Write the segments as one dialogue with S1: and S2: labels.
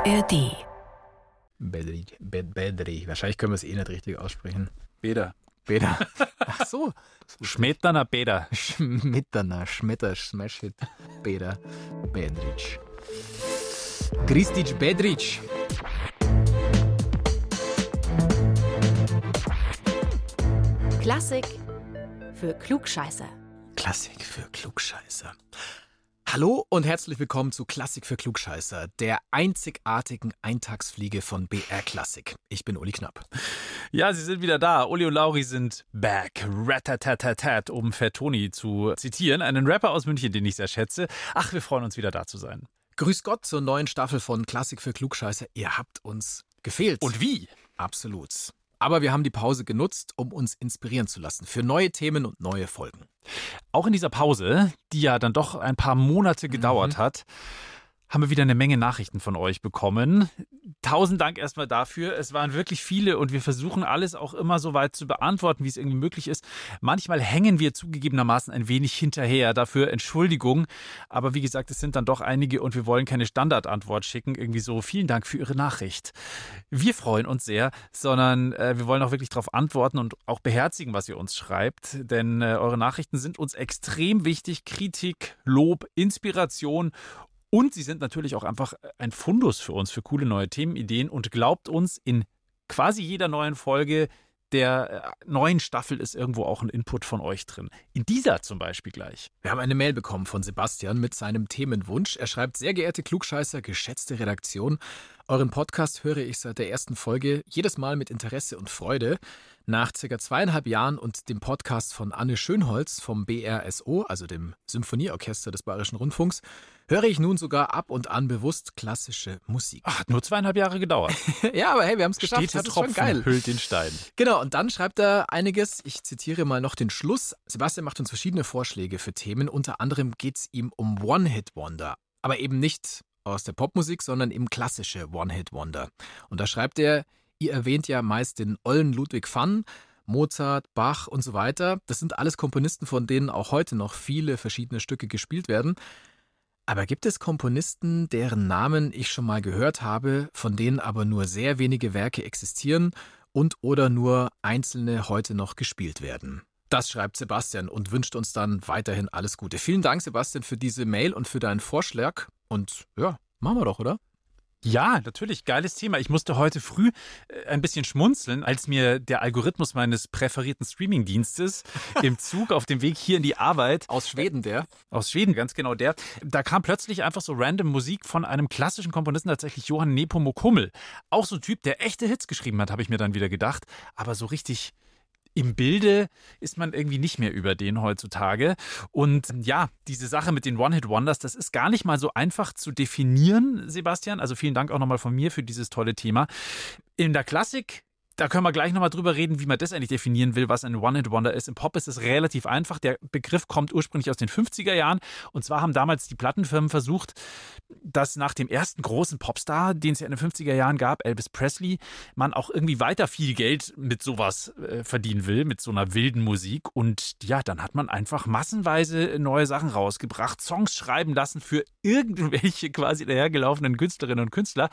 S1: ARD.
S2: Bedri, Bed, Bedri. Wahrscheinlich können wir es eh nicht richtig aussprechen.
S3: Beda.
S2: Beda. Ach so.
S3: Schmetterner Beda.
S2: Schmetterner, Schmetter, Smash Hit. Beda. Bedric. Kristic Bedric.
S1: Klassik für Klugscheißer.
S2: Klassik für Klugscheißer. Hallo und herzlich willkommen zu Klassik für Klugscheißer, der einzigartigen Eintagsfliege von BR Klassik. Ich bin Uli Knapp.
S3: Ja, sie sind wieder da. Uli und Lauri sind back. Ratatatatat, um Fettoni zu zitieren. Einen Rapper aus München, den ich sehr schätze. Ach, wir freuen uns wieder da zu sein.
S2: Grüß Gott zur neuen Staffel von Klassik für Klugscheißer. Ihr habt uns gefehlt.
S3: Und wie?
S2: Absolut. Aber wir haben die Pause genutzt, um uns inspirieren zu lassen für neue Themen und neue Folgen.
S3: Auch in dieser Pause, die ja dann doch ein paar Monate gedauert hat, haben wir wieder eine Menge Nachrichten von euch bekommen. Tausend Dank erstmal dafür. Es waren wirklich viele und wir versuchen alles auch immer so weit zu beantworten, wie es irgendwie möglich ist. Manchmal hängen wir zugegebenermaßen ein wenig hinterher. Dafür Entschuldigung. Aber wie gesagt, es sind dann doch einige und wir wollen keine Standardantwort schicken. Irgendwie so, vielen Dank für Ihre Nachricht. Wir freuen uns sehr, sondern äh, wir wollen auch wirklich darauf antworten und auch beherzigen, was ihr uns schreibt. Denn äh, eure Nachrichten sind uns extrem wichtig. Kritik, Lob, Inspiration und sie sind natürlich auch einfach ein Fundus für uns, für coole neue Themenideen und glaubt uns, in quasi jeder neuen Folge der äh, neuen Staffel ist irgendwo auch ein Input von euch drin. In dieser zum Beispiel gleich.
S2: Wir haben eine Mail bekommen von Sebastian mit seinem Themenwunsch. Er schreibt, sehr geehrte Klugscheißer, geschätzte Redaktion, euren Podcast höre ich seit der ersten Folge jedes Mal mit Interesse und Freude. Nach circa zweieinhalb Jahren und dem Podcast von Anne Schönholz vom BRSO, also dem Symphonieorchester des Bayerischen Rundfunks, höre ich nun sogar ab und an bewusst klassische Musik.
S3: Ach, hat nur zweieinhalb Jahre gedauert.
S2: ja, aber hey, wir haben es geschafft.
S3: Steter
S2: das ist schon
S3: Tropfen
S2: geil.
S3: hüllt den Stein.
S2: Genau, und dann schreibt er einiges. Ich zitiere mal noch den Schluss. Sebastian macht uns verschiedene Vorschläge für Themen. Unter anderem geht es ihm um One-Hit-Wonder. Aber eben nicht aus der Popmusik, sondern eben klassische One-Hit-Wonder. Und da schreibt er, ihr erwähnt ja meist den ollen Ludwig van, Mozart, Bach und so weiter. Das sind alles Komponisten, von denen auch heute noch viele verschiedene Stücke gespielt werden. Aber gibt es Komponisten, deren Namen ich schon mal gehört habe, von denen aber nur sehr wenige Werke existieren und oder nur einzelne heute noch gespielt werden? Das schreibt Sebastian und wünscht uns dann weiterhin alles Gute. Vielen Dank, Sebastian, für diese Mail und für deinen Vorschlag. Und ja, machen wir doch, oder?
S3: Ja, natürlich, geiles Thema. Ich musste heute früh äh, ein bisschen schmunzeln, als mir der Algorithmus meines präferierten Streamingdienstes im Zug auf dem Weg hier in die Arbeit
S2: Aus Schweden, der.
S3: aus Schweden, ganz genau der, da kam plötzlich einfach so random Musik von einem klassischen Komponisten, tatsächlich Johann Nepomuk Hummel. Auch so ein Typ, der echte Hits geschrieben hat, habe ich mir dann wieder gedacht. Aber so richtig im Bilde ist man irgendwie nicht mehr über den heutzutage. Und ja, diese Sache mit den One-Hit-Wonders, das ist gar nicht mal so einfach zu definieren, Sebastian. Also vielen Dank auch nochmal von mir für dieses tolle Thema. In der Klassik da können wir gleich nochmal drüber reden, wie man das eigentlich definieren will, was ein One-Hit-Wonder ist. Im Pop ist es relativ einfach. Der Begriff kommt ursprünglich aus den 50er Jahren. Und zwar haben damals die Plattenfirmen versucht, dass nach dem ersten großen Popstar, den es ja in den 50er Jahren gab, Elvis Presley, man auch irgendwie weiter viel Geld mit sowas äh, verdienen will, mit so einer wilden Musik. Und ja, dann hat man einfach massenweise neue Sachen rausgebracht, Songs schreiben lassen für irgendwelche quasi dahergelaufenen Künstlerinnen und Künstler.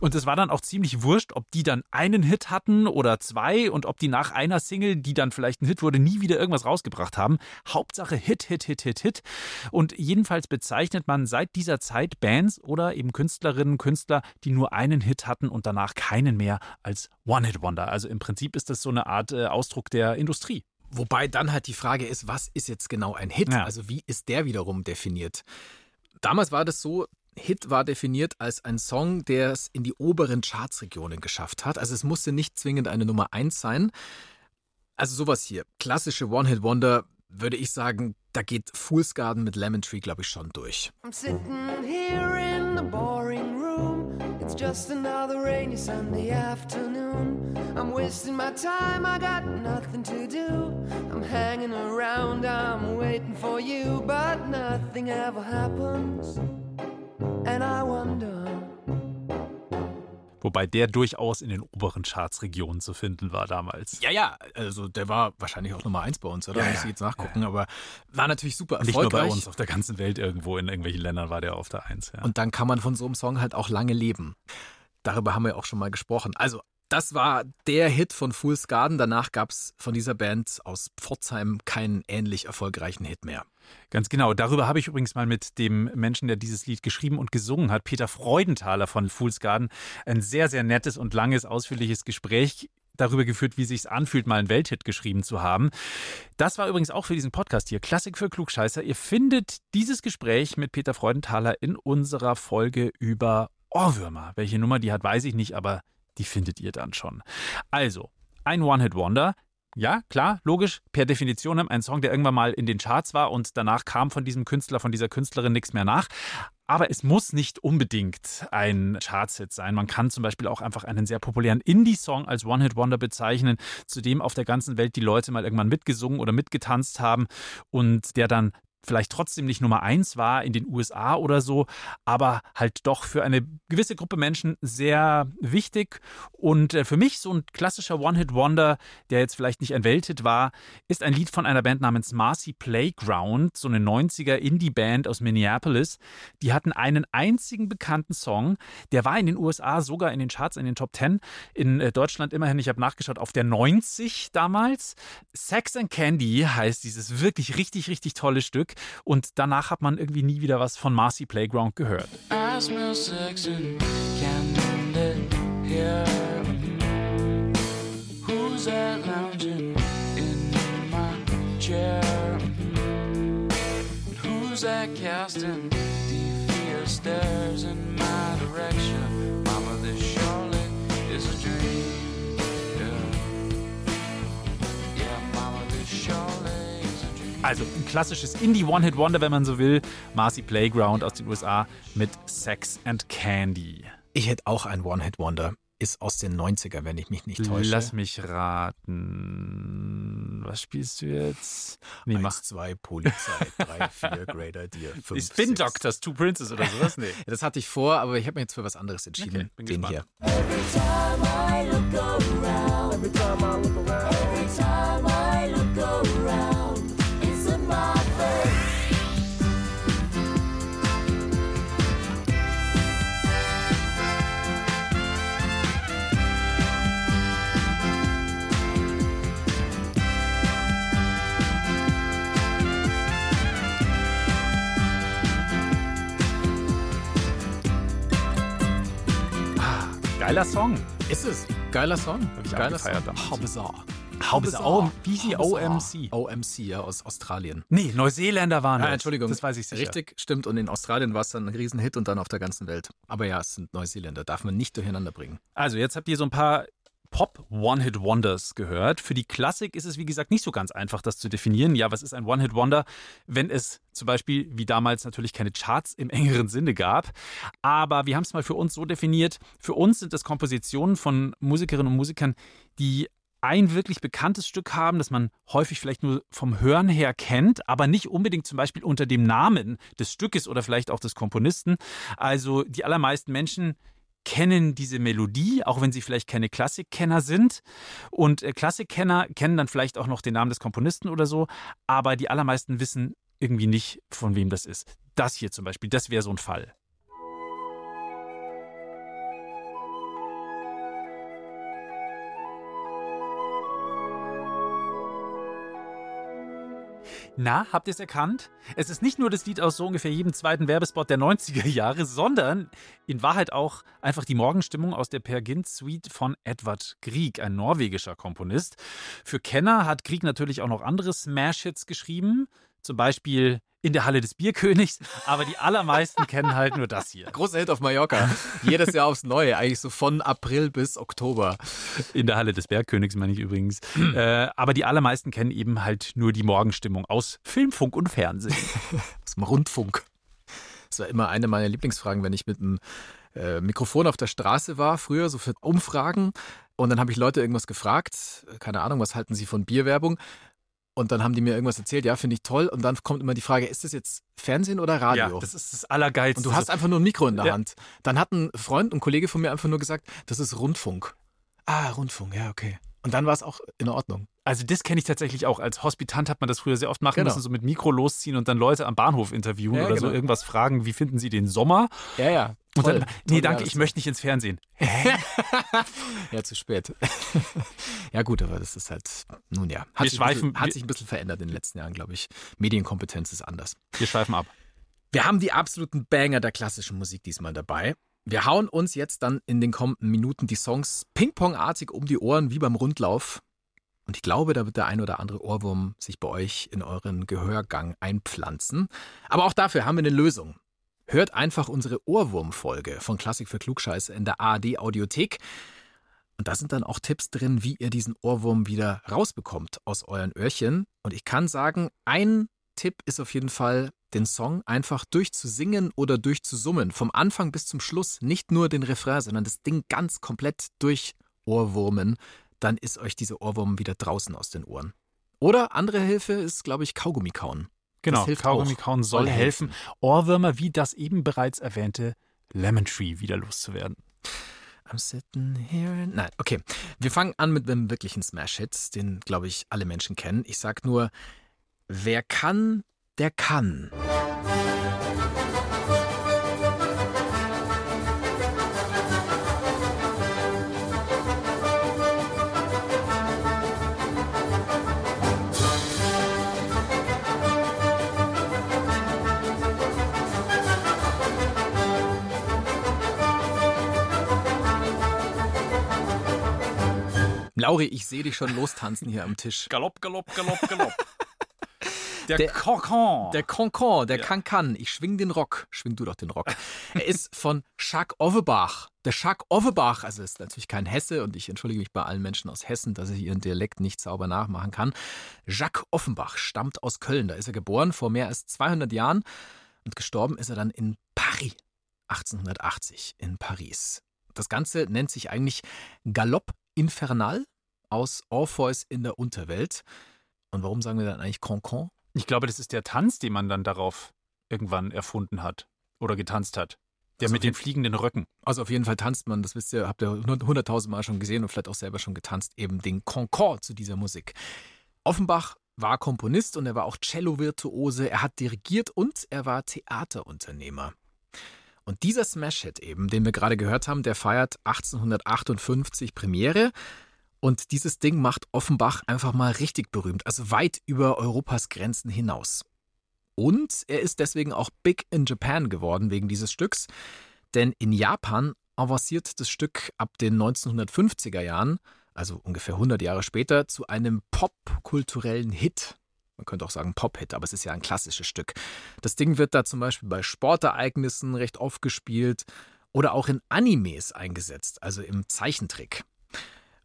S3: Und es war dann auch ziemlich wurscht, ob die dann einen Hit hatten oder zwei und ob die nach einer Single, die dann vielleicht ein Hit wurde, nie wieder irgendwas rausgebracht haben. Hauptsache Hit, Hit, Hit, Hit, Hit. Und jedenfalls bezeichnet man seit dieser Zeit Bands oder eben Künstlerinnen, Künstler, die nur einen Hit hatten und danach keinen mehr als One-Hit-Wonder. Also im Prinzip ist das so eine Art äh, Ausdruck der Industrie.
S2: Wobei dann halt die Frage ist, was ist jetzt genau ein Hit?
S3: Ja.
S2: Also wie ist der wiederum definiert? Damals war das so, Hit war definiert als ein Song, der es in die oberen Chartsregionen geschafft hat. Also es musste nicht zwingend eine Nummer eins sein. Also sowas hier, klassische One-Hit-Wonder, würde ich sagen, da geht Fool's Garden mit Lemon Tree, glaube ich, schon durch.
S4: I'm sitting here in the boring room. It's just another rainy Sunday afternoon. I'm wasting my time, I got nothing to do. I'm hanging around, I'm waiting for you, but nothing ever happens. And I wonder.
S3: Wobei der durchaus in den oberen Chartsregionen zu finden war damals.
S2: Ja, ja, also der war wahrscheinlich auch Nummer eins bei uns, oder?
S3: Ja,
S2: Muss
S3: ja.
S2: ich jetzt nachgucken, aber war natürlich super
S3: Nicht nur
S2: erfolgreich.
S3: bei uns, auf der ganzen Welt irgendwo in irgendwelchen Ländern war der auf der Eins. Ja.
S2: Und dann kann man von so einem Song halt auch lange leben. Darüber haben wir auch schon mal gesprochen. Also, das war der Hit von Fool's Garden. Danach gab es von dieser Band aus Pforzheim keinen ähnlich erfolgreichen Hit mehr.
S3: Ganz genau. Darüber habe ich übrigens mal mit dem Menschen, der dieses Lied geschrieben und gesungen hat, Peter Freudenthaler von Fool's Garden, ein sehr, sehr nettes und langes, ausführliches Gespräch darüber geführt, wie sich's anfühlt, mal einen Welthit geschrieben zu haben. Das war übrigens auch für diesen Podcast hier, Klassik für Klugscheißer. Ihr findet dieses Gespräch mit Peter Freudenthaler in unserer Folge über Ohrwürmer. Welche Nummer die hat, weiß ich nicht, aber die findet ihr dann schon. Also, ein One-Hit-Wonder. Ja, klar, logisch, per Definition ein Song, der irgendwann mal in den Charts war und danach kam von diesem Künstler, von dieser Künstlerin nichts mehr nach. Aber es muss nicht unbedingt ein Chartshit sein. Man kann zum Beispiel auch einfach einen sehr populären Indie-Song als One-Hit-Wonder bezeichnen, zu dem auf der ganzen Welt die Leute mal irgendwann mitgesungen oder mitgetanzt haben und der dann vielleicht trotzdem nicht Nummer eins war in den USA oder so, aber halt doch für eine gewisse Gruppe Menschen sehr wichtig. Und äh, für mich so ein klassischer One-Hit-Wonder, der jetzt vielleicht nicht ein Welthit war, ist ein Lied von einer Band namens Marcy Playground, so eine 90er Indie-Band aus Minneapolis. Die hatten einen einzigen bekannten Song, der war in den USA sogar in den Charts, in den Top 10, in äh, Deutschland immerhin, ich habe nachgeschaut, auf der 90 damals. Sex and Candy heißt dieses wirklich richtig, richtig tolle Stück. Und danach hat man irgendwie nie wieder was von Marcy Playground gehört.
S5: Who's that lounging in my chair? Who's that casting devious stares in my direction?
S3: Also ein klassisches Indie-One-Hit-Wonder, wenn man so will. Marcy Playground aus den USA mit Sex and Candy.
S2: Ich hätte auch ein One-Hit-Wonder. Ist aus den 90er, wenn ich mich nicht täusche.
S3: Lass mich raten. Was spielst du jetzt? Nee, mach.
S2: 1, 2, Polizei, 3, 4, Great Idea, 5,
S3: Spin
S2: 6.
S3: Doctors, Two Princes oder sowas? Nee.
S2: Das hatte ich vor, aber ich habe mir jetzt für was anderes entschieden.
S3: Okay, bin
S2: Den
S3: gespannt.
S2: hier.
S3: Geiler Song.
S2: Ist es. Geiler Song.
S3: ich
S2: Geiler Song.
S3: damals.
S2: Hobbizarre.
S3: Hobbizarre. Oh, wie hieß? OMC.
S2: OMC, ja, aus Australien.
S3: Nee, Neuseeländer waren
S2: Ah,
S3: das.
S2: Entschuldigung.
S3: Das weiß ich sicher.
S2: Richtig, stimmt. Und in Australien war es dann ein Riesenhit und dann auf der ganzen Welt. Aber ja, es sind Neuseeländer. Darf man nicht durcheinander bringen.
S3: Also, jetzt habt ihr so ein paar Pop-One-Hit-Wonders gehört. Für die Klassik ist es, wie gesagt, nicht so ganz einfach, das zu definieren. Ja, was ist ein One-Hit-Wonder, wenn es zum Beispiel wie damals natürlich keine Charts im engeren Sinne gab. Aber wir haben es mal für uns so definiert. Für uns sind das Kompositionen von Musikerinnen und Musikern, die ein wirklich bekanntes Stück haben, das man häufig vielleicht nur vom Hören her kennt, aber nicht unbedingt zum Beispiel unter dem Namen des Stückes oder vielleicht auch des Komponisten. Also die allermeisten Menschen kennen diese Melodie, auch wenn sie vielleicht keine Klassikkenner sind. Und äh, Klassikkenner kennen dann vielleicht auch noch den Namen des Komponisten oder so, aber die allermeisten wissen irgendwie nicht, von wem das ist. Das hier zum Beispiel, das wäre so ein Fall. Na, habt ihr es erkannt? Es ist nicht nur das Lied aus so ungefähr jedem zweiten Werbespot der 90er Jahre, sondern in Wahrheit auch einfach die Morgenstimmung aus der Per Gynt Suite von Edvard Grieg, ein norwegischer Komponist. Für Kenner hat Grieg natürlich auch noch andere Smash-Hits geschrieben, zum Beispiel in der Halle des Bierkönigs, aber die allermeisten kennen halt nur das hier.
S2: Großer Hit auf Mallorca. Jedes Jahr aufs Neue. Eigentlich so von April bis Oktober.
S3: In der Halle des Bergkönigs meine ich übrigens. äh, aber die allermeisten kennen eben halt nur die Morgenstimmung aus Film, Funk und Fernsehen.
S2: Aus dem Rundfunk. Das war immer eine meiner Lieblingsfragen, wenn ich mit einem äh, Mikrofon auf der Straße war, früher, so für Umfragen. Und dann habe ich Leute irgendwas gefragt. Keine Ahnung, was halten sie von Bierwerbung? Und dann haben die mir irgendwas erzählt, ja, finde ich toll. Und dann kommt immer die Frage, ist das jetzt Fernsehen oder Radio?
S3: Ja, das ist das Allergeilste.
S2: und du hast einfach nur ein Mikro in der
S3: Ja.
S2: Hand. Dann hat ein Freund, ein Kollege von mir einfach nur gesagt, das ist Rundfunk. Ah, Rundfunk, ja, okay. Und dann war es auch in Ordnung.
S3: Also das kenne ich tatsächlich auch. Als Hospitant hat man das früher sehr oft machen
S2: Genau.
S3: müssen, so mit Mikro losziehen und dann Leute am Bahnhof interviewen
S2: Ja,
S3: oder so
S2: genau.
S3: irgendwas fragen, wie finden sie den Sommer?
S2: Ja, ja.
S3: Und
S2: toll,
S3: dann, nee, danke, ich möchte nicht ins Fernsehen.
S2: Ja, zu spät. ja, gut, aber das ist halt, nun ja. Hat,
S3: Wir
S2: sich, ein bisschen,
S3: schweifen-
S2: hat sich ein bisschen verändert in den letzten Jahren, glaube ich. Medienkompetenz ist anders.
S3: Wir schweifen ab.
S2: Wir haben die absoluten Banger der klassischen Musik diesmal dabei. Wir hauen uns jetzt dann in den kommenden Minuten die Songs ping-pong-artig um die Ohren, wie beim Rundlauf. Und ich glaube, da wird der ein oder andere Ohrwurm sich bei euch in euren Gehörgang einpflanzen. Aber auch dafür haben wir eine Lösung. Hört einfach unsere Ohrwurm-Folge von Klassik für Klugscheiße in der ARD-Audiothek. Und da sind dann auch Tipps drin, wie ihr diesen Ohrwurm wieder rausbekommt aus euren Öhrchen. Und ich kann sagen, ein Tipp ist auf jeden Fall, den Song einfach durchzusingen oder durchzusummen. Vom Anfang bis zum Schluss. Nicht nur den Refrain, sondern das Ding ganz komplett durch Ohrwurmen. Dann ist euch dieser Ohrwurm wieder draußen aus den Ohren. Oder andere Hilfe ist, glaube ich, Kaugummi kauen.
S3: Genau, Kaugummi kauen soll helfen, Ohrwürmer wie das eben bereits erwähnte Lemon Tree wieder loszuwerden.
S2: I'm sitting here. in- Nein, okay. Wir fangen an mit einem wirklichen Smash-Hit, den, glaube ich, alle Menschen kennen. Ich sag nur, wer kann, der kann. Lauri, ich sehe dich schon lostanzen hier am Tisch.
S3: Galopp, galopp, galopp, galopp. Der,
S2: Der-
S3: Kokon.
S2: Der Concon, der
S3: Ja.
S2: kann. Ich schwing den Rock. Schwing du doch den Rock. er ist von Jacques Offenbach. Der Jacques Offenbach, also ist natürlich kein Hesse und ich entschuldige mich bei allen Menschen aus Hessen, dass ich ihren Dialekt nicht sauber nachmachen kann. Jacques Offenbach stammt aus Köln. Da ist er geboren vor mehr als 200 Jahren und gestorben ist er dann in Paris. 1880 in Paris. Das Ganze nennt sich eigentlich Galopp Infernal aus Orpheus in der Unterwelt. Und warum sagen wir dann eigentlich Concon?
S3: Ich glaube, das ist der Tanz, den man dann darauf irgendwann erfunden hat oder getanzt hat. Der
S2: Also
S3: mit den fliegenden Röcken.
S2: Also auf jeden Fall tanzt man, das wisst ihr, habt ihr hunderttausend Mal schon gesehen und vielleicht auch selber schon getanzt, eben den Concord zu dieser Musik. Offenbach war Komponist und er war auch Cello-Virtuose, er hat dirigiert und er war Theaterunternehmer. Und dieser Smash-Hit eben, den wir gerade gehört haben, der feiert 1858 Premiere. Und dieses Ding macht Offenbach einfach mal richtig berühmt, also weit über Europas Grenzen hinaus. Und er ist deswegen auch big in Japan geworden wegen dieses Stücks. Denn in Japan avanciert das Stück ab den 1950er Jahren, also ungefähr 100 Jahre später, zu einem popkulturellen Hit. Man könnte auch sagen Pop-Hit, aber es ist ja ein klassisches Stück. Das Ding wird da zum Beispiel bei Sportereignissen recht oft gespielt oder auch in Animes eingesetzt, also im Zeichentrick.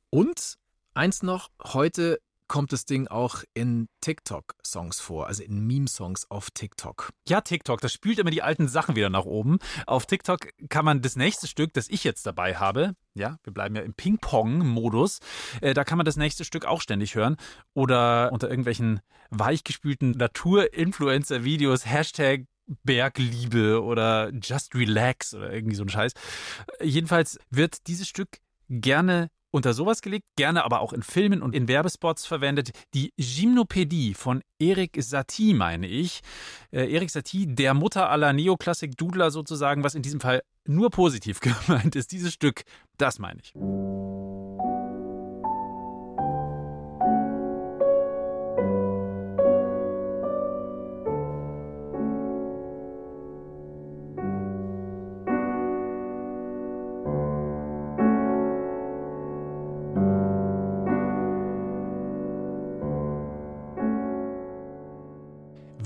S2: Und eins noch, heute kommt das Ding auch in TikTok-Songs vor, also in Meme-Songs auf TikTok.
S3: Ja, TikTok, das spült immer die alten Sachen wieder nach oben. Auf TikTok kann man das nächste Stück, das ich jetzt dabei habe, ja, wir bleiben ja im Ping-Pong-Modus, äh, da kann man das nächste Stück auch ständig hören. Oder unter irgendwelchen weichgespülten Natur-Influencer-Videos, Hashtag Bergliebe oder Just Relax oder irgendwie so ein Scheiß. Jedenfalls wird dieses Stück gerne unter sowas gelegt, gerne aber auch in Filmen und in Werbespots verwendet. Die Gymnopädie von Erik Satie, meine ich. Äh, Erik Satie, der Mutter aller Neoklassik-Dudler sozusagen, was in diesem Fall nur positiv gemeint ist. Dieses Stück, das meine ich.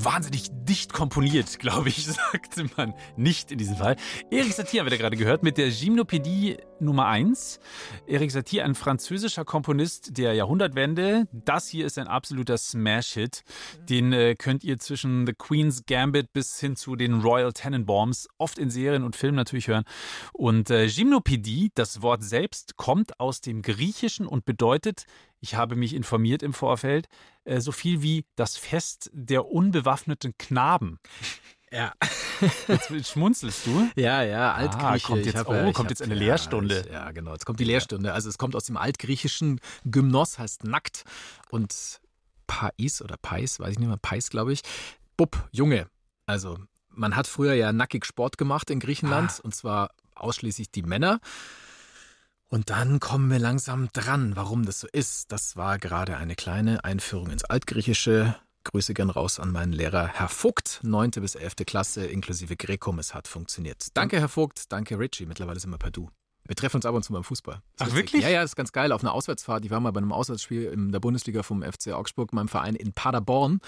S3: Wahnsinnig dicht komponiert, glaube ich, sagte man nicht in diesem Fall. Erik Satie haben wir da gerade gehört mit der Gymnopädie Nummer 1. Erik Satie, ein französischer Komponist der Jahrhundertwende. Das hier ist ein absoluter Smash-Hit. Den äh, könnt ihr zwischen The Queen's Gambit bis hin zu den Royal Tenenbaums oft in Serien und Filmen natürlich hören. Und äh, Gymnopädie, das Wort selbst, kommt aus dem Griechischen und bedeutet, ich habe mich informiert im Vorfeld, äh, so viel wie das Fest der unbewaffneten Knaben.
S2: Ja.
S3: Jetzt schmunzelst du?
S2: Ja, ja, Altgrieche.
S3: Ah, kommt jetzt-
S2: hab
S3: oh, kommt
S2: hab-
S3: jetzt eine
S2: ja,
S3: Lehrstunde.
S2: Ja, genau. Jetzt kommt die Lehrstunde. Also es kommt aus dem Altgriechischen. Gymnos heißt nackt und Pais oder Pais, weiß ich nicht mehr, Pais, glaube ich. Bub, Junge. Also man hat früher ja nackig Sport gemacht in Griechenland
S3: Ah.
S2: und zwar ausschließlich die Männer. Und dann kommen wir langsam dran, warum das so ist. Das war gerade eine kleine Einführung ins Altgriechische. Grüße gern raus an meinen Lehrer Herr Vogt, 9. bis 11. Klasse inklusive Grekum. Es hat funktioniert. Danke, Herr Vogt. Danke, Richie. Mittlerweile sind wir per Du. Wir treffen uns ab und zu beim Fußball. Ist
S3: Ach, wirklich?
S2: Ja, ja, ist ganz geil. Auf einer Auswärtsfahrt. Ich war mal bei einem Auswärtsspiel in der Bundesliga vom FC Augsburg, meinem Verein in Paderborn.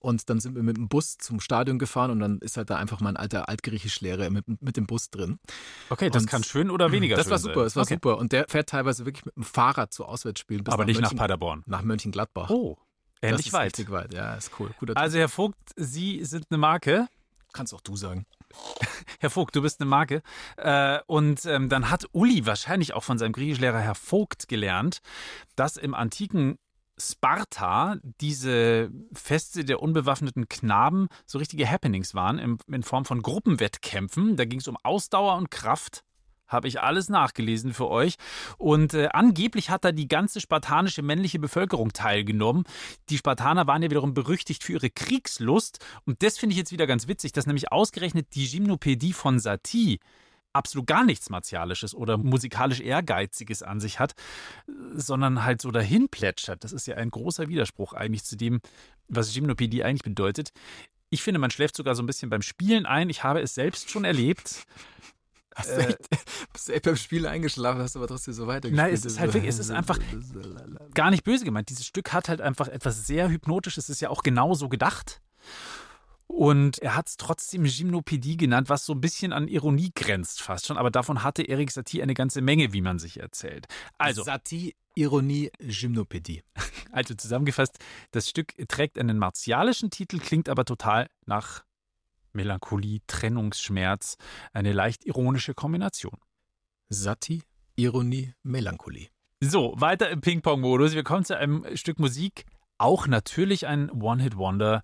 S2: Und dann sind wir mit dem Bus zum Stadion gefahren und dann ist halt da einfach mein alter Altgriechischlehrer mit, mit dem Bus drin.
S3: Okay, das
S2: Und-
S3: kann schön oder weniger
S2: Das
S3: schön
S2: war super, das war
S3: okay.
S2: super. Und der fährt teilweise wirklich mit dem Fahrrad zu Auswärtsspielen bis
S3: Aber nicht nach
S2: Mönchen-
S3: Paderborn.
S2: nach Mönchengladbach.
S3: Oh,
S2: das
S3: ähnlich
S2: ist
S3: weit.
S2: richtig weit. Ja, ist cool. Guter.
S3: Also, Herr Vogt, Sie sind eine Marke.
S2: kannst auch du sagen.
S3: Herr Vogt, du bist eine Marke. Äh, und ähm, dann hat Uli wahrscheinlich auch von seinem Griechischlehrer Herr Vogt gelernt, dass im antiken Sparta diese Feste der unbewaffneten Knaben so richtige Happenings waren in Form von Gruppenwettkämpfen. Da ging es um Ausdauer und Kraft. Habe ich alles nachgelesen für euch. Und äh, angeblich hat da die ganze spartanische männliche Bevölkerung teilgenommen. Die Spartaner waren ja wiederum berüchtigt für ihre Kriegslust. Und das finde ich jetzt wieder ganz witzig, dass nämlich ausgerechnet die Gymnopädie von Satie absolut gar nichts Martialisches oder musikalisch Ehrgeiziges an sich hat, sondern halt so dahin plätschert. Das ist ja ein großer Widerspruch eigentlich zu dem, was Gymnopädie eigentlich bedeutet. Ich finde, man schläft sogar so ein bisschen beim Spielen ein. Ich habe es selbst schon erlebt.
S2: Hast
S3: Äh,
S2: du echt, bist du echt beim Spiel eingeschlafen, hast aber trotzdem so weitergespielt.
S3: Nein, es ist halt wirklich- es ist einfach- Gar nicht böse gemeint. Dieses Stück hat halt einfach etwas sehr Hypnotisches. Es ist ja auch genauso gedacht. Und er hat es trotzdem Gymnopädie genannt, was so ein bisschen an Ironie grenzt fast schon. Aber davon hatte Erik Satie eine ganze Menge, wie man sich erzählt. Also,
S2: Satie, Ironie, Gymnopädie.
S3: Also zusammengefasst, das Stück trägt einen martialischen Titel, klingt aber total nach Melancholie, Trennungsschmerz, eine leicht ironische Kombination.
S2: Satie, Ironie, Melancholie.
S3: So, weiter im Ping-Pong-Modus. Wir kommen zu einem Stück Musik, auch natürlich ein One-Hit-Wonder,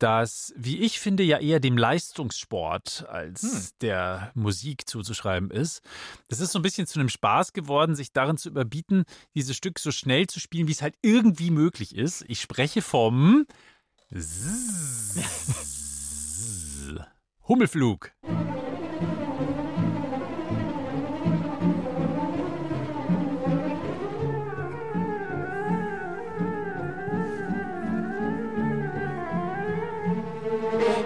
S3: das, wie ich finde, ja eher dem Leistungssport als
S2: Hm.
S3: der Musik zuzuschreiben ist. Es ist so ein bisschen zu einem Spaß geworden, sich darin zu überbieten, dieses Stück so schnell zu spielen, wie es halt irgendwie möglich ist. Ich spreche vom Hummelflug.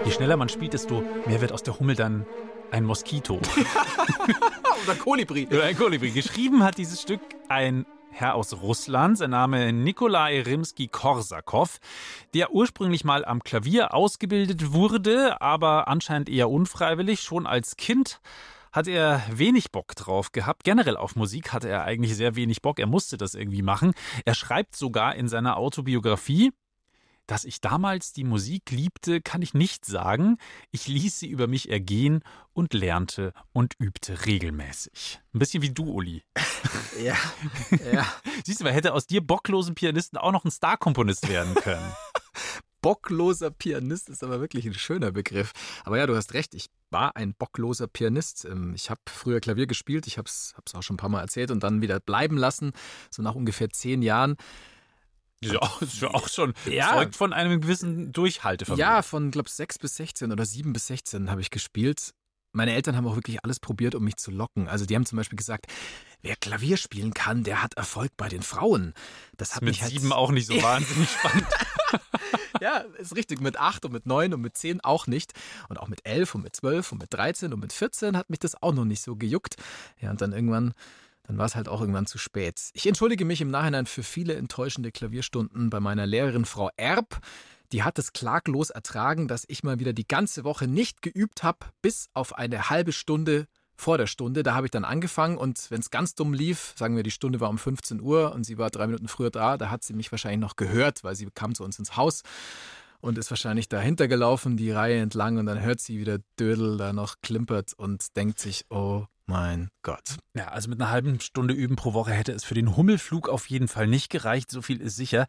S3: Je schneller man spielt, desto mehr wird aus der Hummel dann ein Moskito.
S2: Oder Kolibri.
S3: Oder ein Kolibri. Geschrieben hat dieses Stück ein Herr aus Russland, sein Name Nikolai Rimsky-Korsakow, der ursprünglich mal am Klavier ausgebildet wurde, aber anscheinend eher unfreiwillig. Schon als Kind hat er wenig Bock drauf gehabt. Generell auf Musik hatte er eigentlich sehr wenig Bock. Er musste das irgendwie machen. Er schreibt sogar in seiner Autobiografie, dass ich damals die Musik liebte, kann ich nicht sagen. Ich ließ sie über mich ergehen und lernte und übte regelmäßig. Ein bisschen wie du, Uli.
S2: Ja, ja.
S3: Siehst du, wer hätte aus dir bocklosen Pianisten auch noch ein Star-Komponist werden können?
S2: Bockloser Pianist ist aber wirklich ein schöner Begriff. Aber ja, du hast recht, ich war ein bockloser Pianist. Ähm, Ich habe früher Klavier gespielt, ich habe es auch schon ein paar Mal erzählt und dann wieder bleiben lassen, so nach ungefähr zehn Jahren.
S3: Ja, ist ja auch schon
S2: Ja.
S3: zeugt von einem gewissen Durchhaltevermögen.
S2: Ja, von, glaube ich, 6 bis 16 oder 7 bis 16 habe ich gespielt. Meine Eltern haben auch wirklich alles probiert, um mich zu locken. Also die haben zum Beispiel gesagt, wer Klavier spielen kann, der hat Erfolg bei den Frauen. Das hat
S3: mit
S2: mich halt
S3: sieben auch nicht so wahnsinnig spannend.
S2: Ja, ist richtig. Mit 8 und mit 9 und mit 10 auch nicht. Und auch mit 11 und mit 12 und mit 13 und mit 14 hat mich das auch noch nicht so gejuckt. Ja, und dann irgendwann, dann war es halt auch irgendwann zu spät. Ich entschuldige mich im Nachhinein für viele enttäuschende Klavierstunden bei meiner Lehrerin Frau Erb. Die hat es klaglos ertragen, dass ich mal wieder die ganze Woche nicht geübt habe, bis auf eine halbe Stunde vor der Stunde. Da habe ich dann angefangen und wenn es ganz dumm lief, sagen wir, die Stunde war um 15 Uhr und sie war drei Minuten früher da, da hat sie mich wahrscheinlich noch gehört, weil sie kam zu uns ins Haus und ist wahrscheinlich dahinter gelaufen, die Reihe entlang und dann hört sie, wie der Dödel da noch klimpert und denkt sich, oh mein Gott.
S3: Ja, also mit einer halben Stunde Üben pro Woche hätte es für den Hummelflug auf jeden Fall nicht gereicht. So viel ist sicher.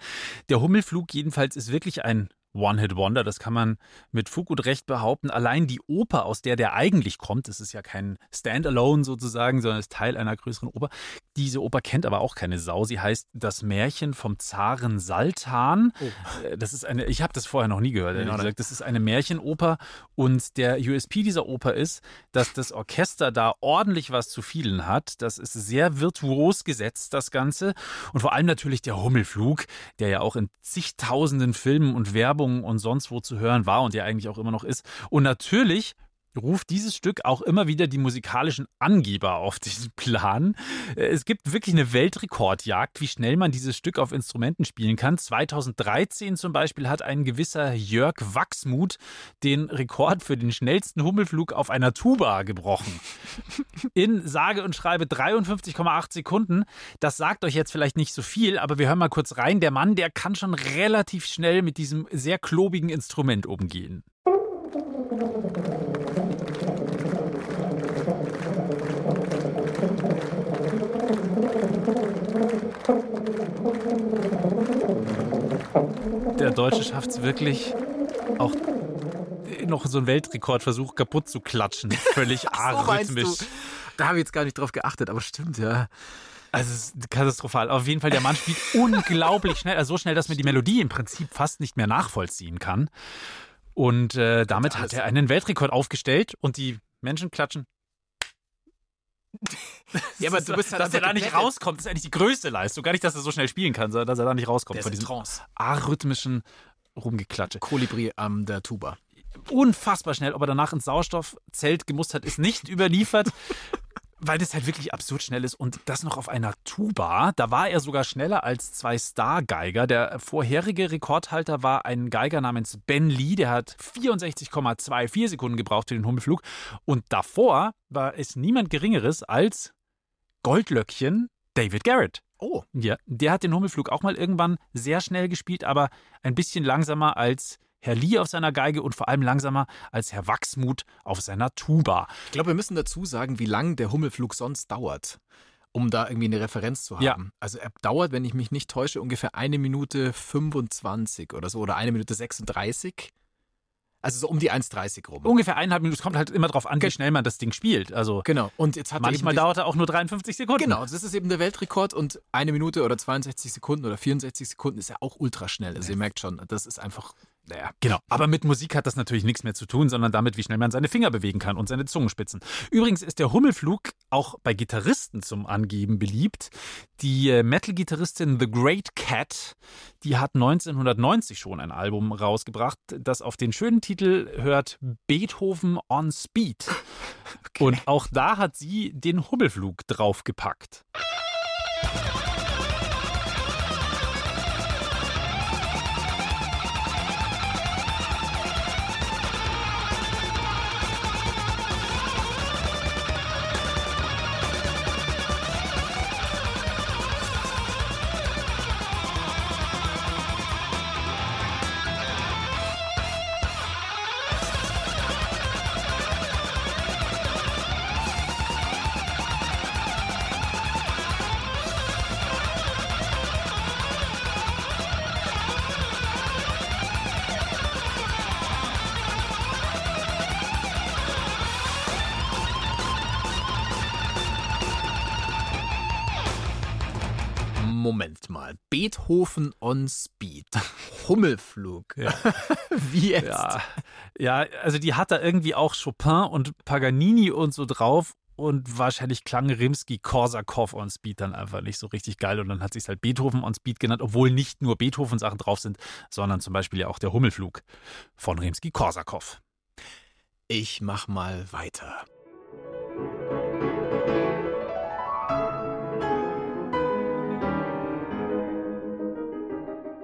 S3: Der Hummelflug jedenfalls ist wirklich ein One-Hit-Wonder, das kann man mit Fug und Recht behaupten. Allein die Oper, aus der der eigentlich kommt, das ist ja kein Standalone sozusagen, sondern ist Teil einer größeren Oper. Diese Oper kennt aber auch keine Sau. Sie heißt Das Märchen vom Zaren Saltan. Oh. Das ist eine, ich habe das vorher noch nie gehört, ehrlich gesagt. Das ist eine Märchenoper und der USP dieser Oper ist, dass das Orchester da ordentlich was zu vielen hat. Das ist sehr virtuos gesetzt, das Ganze. Und vor allem natürlich der Hummelflug, der ja auch in zigtausenden Filmen und Werbung Werbung und sonst wo zu hören war und ja eigentlich auch immer noch ist. Und natürlich ruft dieses Stück auch immer wieder die musikalischen Angeber auf diesen Plan. Es gibt wirklich eine Weltrekordjagd, wie schnell man dieses Stück auf Instrumenten spielen kann. 2013 zum Beispiel hat ein gewisser Jörg Wachsmuth den Rekord für den schnellsten Hummelflug auf einer Tuba gebrochen. In sage und schreibe 53,8 Sekunden. Das sagt euch jetzt vielleicht nicht so viel, aber wir hören mal kurz rein. Der Mann, der kann schon relativ schnell mit diesem sehr klobigen Instrument umgehen. Der Deutsche schafft es wirklich auch noch so einen Weltrekordversuch kaputt zu klatschen. Völlig so, arrhythmisch.
S2: Da habe ich jetzt gar nicht drauf geachtet, aber stimmt, ja.
S3: Also es ist katastrophal. Auf jeden Fall, der Mann spielt unglaublich schnell, also so schnell, dass man die Melodie im Prinzip fast nicht mehr nachvollziehen kann. Und äh, damit hat er einen Weltrekord aufgestellt und die Menschen klatschen. ja, aber du bist halt dass er da nicht rauskommt, ist eigentlich die größte Leistung. Gar nicht, dass er so schnell spielen kann, sondern dass er da nicht rauskommt.
S2: Der
S3: von
S2: diesem Trance.
S3: arrhythmischen Rumgeklatsche.
S2: Kolibri am der Tuba.
S3: Unfassbar schnell. Ob er danach ins Sauerstoffzelt gemusst hat, ist nicht überliefert weil das halt wirklich absurd schnell ist und das noch auf einer Tuba. Da war er sogar schneller als zwei Star-Geiger. Der vorherige Rekordhalter war ein Geiger namens Ben Lee, der hat 64,24 Sekunden gebraucht für den Hummelflug. Und davor war es niemand Geringeres als Goldlöckchen David Garrett.
S2: Oh.
S3: Ja, der hat den Hummelflug auch mal irgendwann sehr schnell gespielt, aber ein bisschen langsamer als Herr Lee auf seiner Geige und vor allem langsamer als Herr Wachsmuth auf seiner Tuba.
S2: Ich glaube, wir müssen dazu sagen, wie lang der Hummelflug sonst dauert um da irgendwie eine Referenz zu haben.
S3: Ja.
S2: Also er dauert, wenn ich mich nicht täusche, ungefähr eine Minute 25 oder so oder eine Minute 36. Also so um die 1,30 rum.
S3: Ungefähr eineinhalb Minuten. Es kommt halt immer darauf an, wie schnell man das Ding spielt. Also
S2: genau. Und jetzt hat
S3: manchmal dauert er auch nur 53 Sekunden.
S2: Genau, das ist eben der Weltrekord und eine Minute oder 62 Sekunden oder 64 Sekunden ist ja auch ultra schnell. Also ihr merkt schon, das ist einfach
S3: naja. Genau. Aber mit Musik hat das natürlich nichts mehr zu tun, sondern damit, wie schnell man seine Finger bewegen kann und seine Zungenspitzen. Übrigens ist der Hummelflug auch bei Gitarristen zum Angeben beliebt. Die äh, Metal-Gitarristin The Great Cat, die hat 1990 schon ein Album rausgebracht, das auf den schönen Titel hört Beethoven on Speed. Okay. Und auch da hat sie den Hummelflug draufgepackt.
S2: Mal. Beethoven on Speed. Hummelflug.
S3: Ja.
S2: Wie jetzt?
S3: Ja. ja, also die hat da irgendwie auch Chopin und Paganini und so drauf. Und wahrscheinlich klang Rimsky-Korsakow on Speed dann einfach nicht so richtig geil. Und dann hat sich halt Beethoven on Speed genannt, obwohl nicht nur Beethoven-Sachen drauf sind, sondern zum Beispiel ja auch der Hummelflug von Rimsky-Korsakow.
S2: Ich mach mal weiter.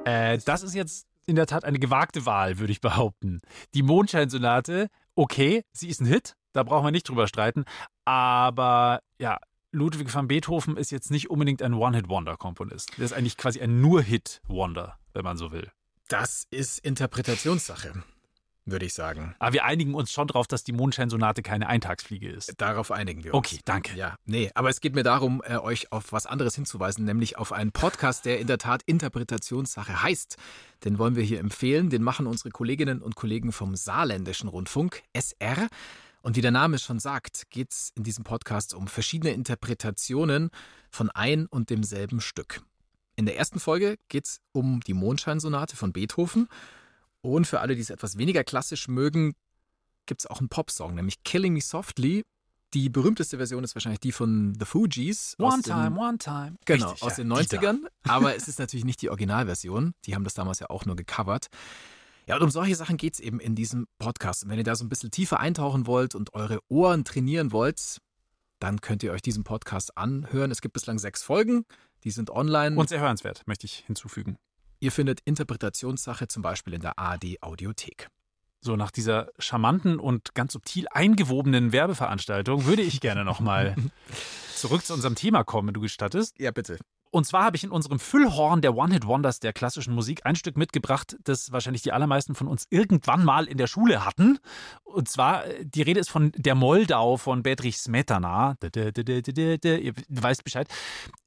S3: Äh, das ist jetzt in der Tat eine gewagte Wahl, würde ich behaupten. Die Mondscheinsonate, okay, sie ist ein Hit, da brauchen wir nicht drüber streiten, aber ja, Ludwig van Beethoven ist jetzt nicht unbedingt ein One-Hit-Wonder-Komponist. Der ist eigentlich quasi ein Nur-Hit-Wonder, wenn man so will.
S2: Das ist Interpretationssache. Würde ich sagen.
S3: Aber wir einigen uns schon darauf, dass die Mondscheinsonate keine Eintagsfliege ist.
S2: Darauf einigen wir uns.
S3: Okay, danke.
S2: Ja, nee, aber es geht mir darum, äh, euch auf was anderes hinzuweisen, nämlich auf einen Podcast, der in der Tat Interpretationssache heißt. Den wollen wir hier empfehlen. Den machen unsere Kolleginnen und Kollegen vom Saarländischen Rundfunk, SR. Und wie der Name schon sagt, geht es in diesem Podcast um verschiedene Interpretationen von ein und demselben Stück. In der ersten Folge geht es um die Mondscheinsonate von Beethoven. Und für alle, die es etwas weniger klassisch mögen, gibt es auch einen Popsong, nämlich Killing Me Softly. Die berühmteste Version ist wahrscheinlich die von The Fugees.
S3: One
S2: den-
S3: time, one time.
S2: Genau,
S3: Richtig,
S2: aus
S3: ja,
S2: den
S3: die da.
S2: 90ern. Aber es ist natürlich nicht die Originalversion. Die haben das damals ja auch nur gecovert. Ja, und um solche Sachen geht es eben in diesem Podcast. Und wenn ihr da so ein bisschen tiefer eintauchen wollt und eure Ohren trainieren wollt, dann könnt ihr euch diesen Podcast anhören. Es gibt bislang sechs Folgen. Die sind online.
S3: Und sehr hörenswert, möchte ich hinzufügen.
S2: Ihr findet Interpretationssache zum Beispiel in der ARD Audiothek.
S3: So, nach dieser charmanten und ganz subtil eingewobenen Werbeveranstaltung würde ich gerne nochmal zurück zu unserem Thema kommen, wenn du gestattest.
S2: Ja, bitte.
S3: Und zwar habe ich in unserem Füllhorn der One-Hit-Wonders der klassischen Musik ein Stück mitgebracht, das wahrscheinlich die allermeisten von uns irgendwann mal in der Schule hatten. Und zwar, äh, die Rede ist von der Moldau von Bedrich Smetana. Ihr weißt Bescheid.